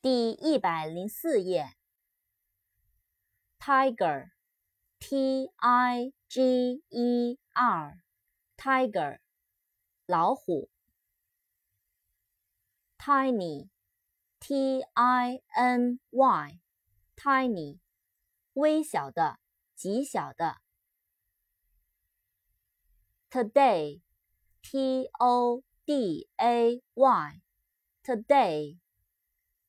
第一百零四页。Tiger，T I G E R，Tiger，老虎。Tiny，T I N Y，Tiny，微小的，极小的。Today，T O D A Y，Today。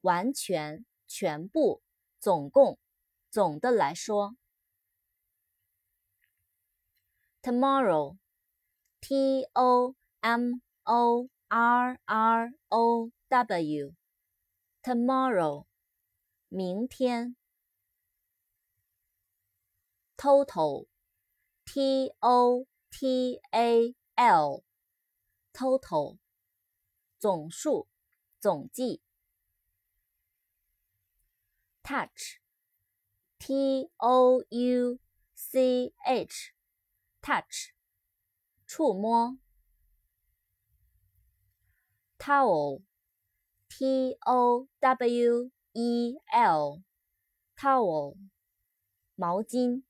完全、全部、总共、总的来说。Tomorrow，T O M O R R O W，Tomorrow，明天。Total，T O T A L，Total，总数、总计。Touch, t o u c h, touch, 触摸。towel, t o w e l, towel, 毛巾。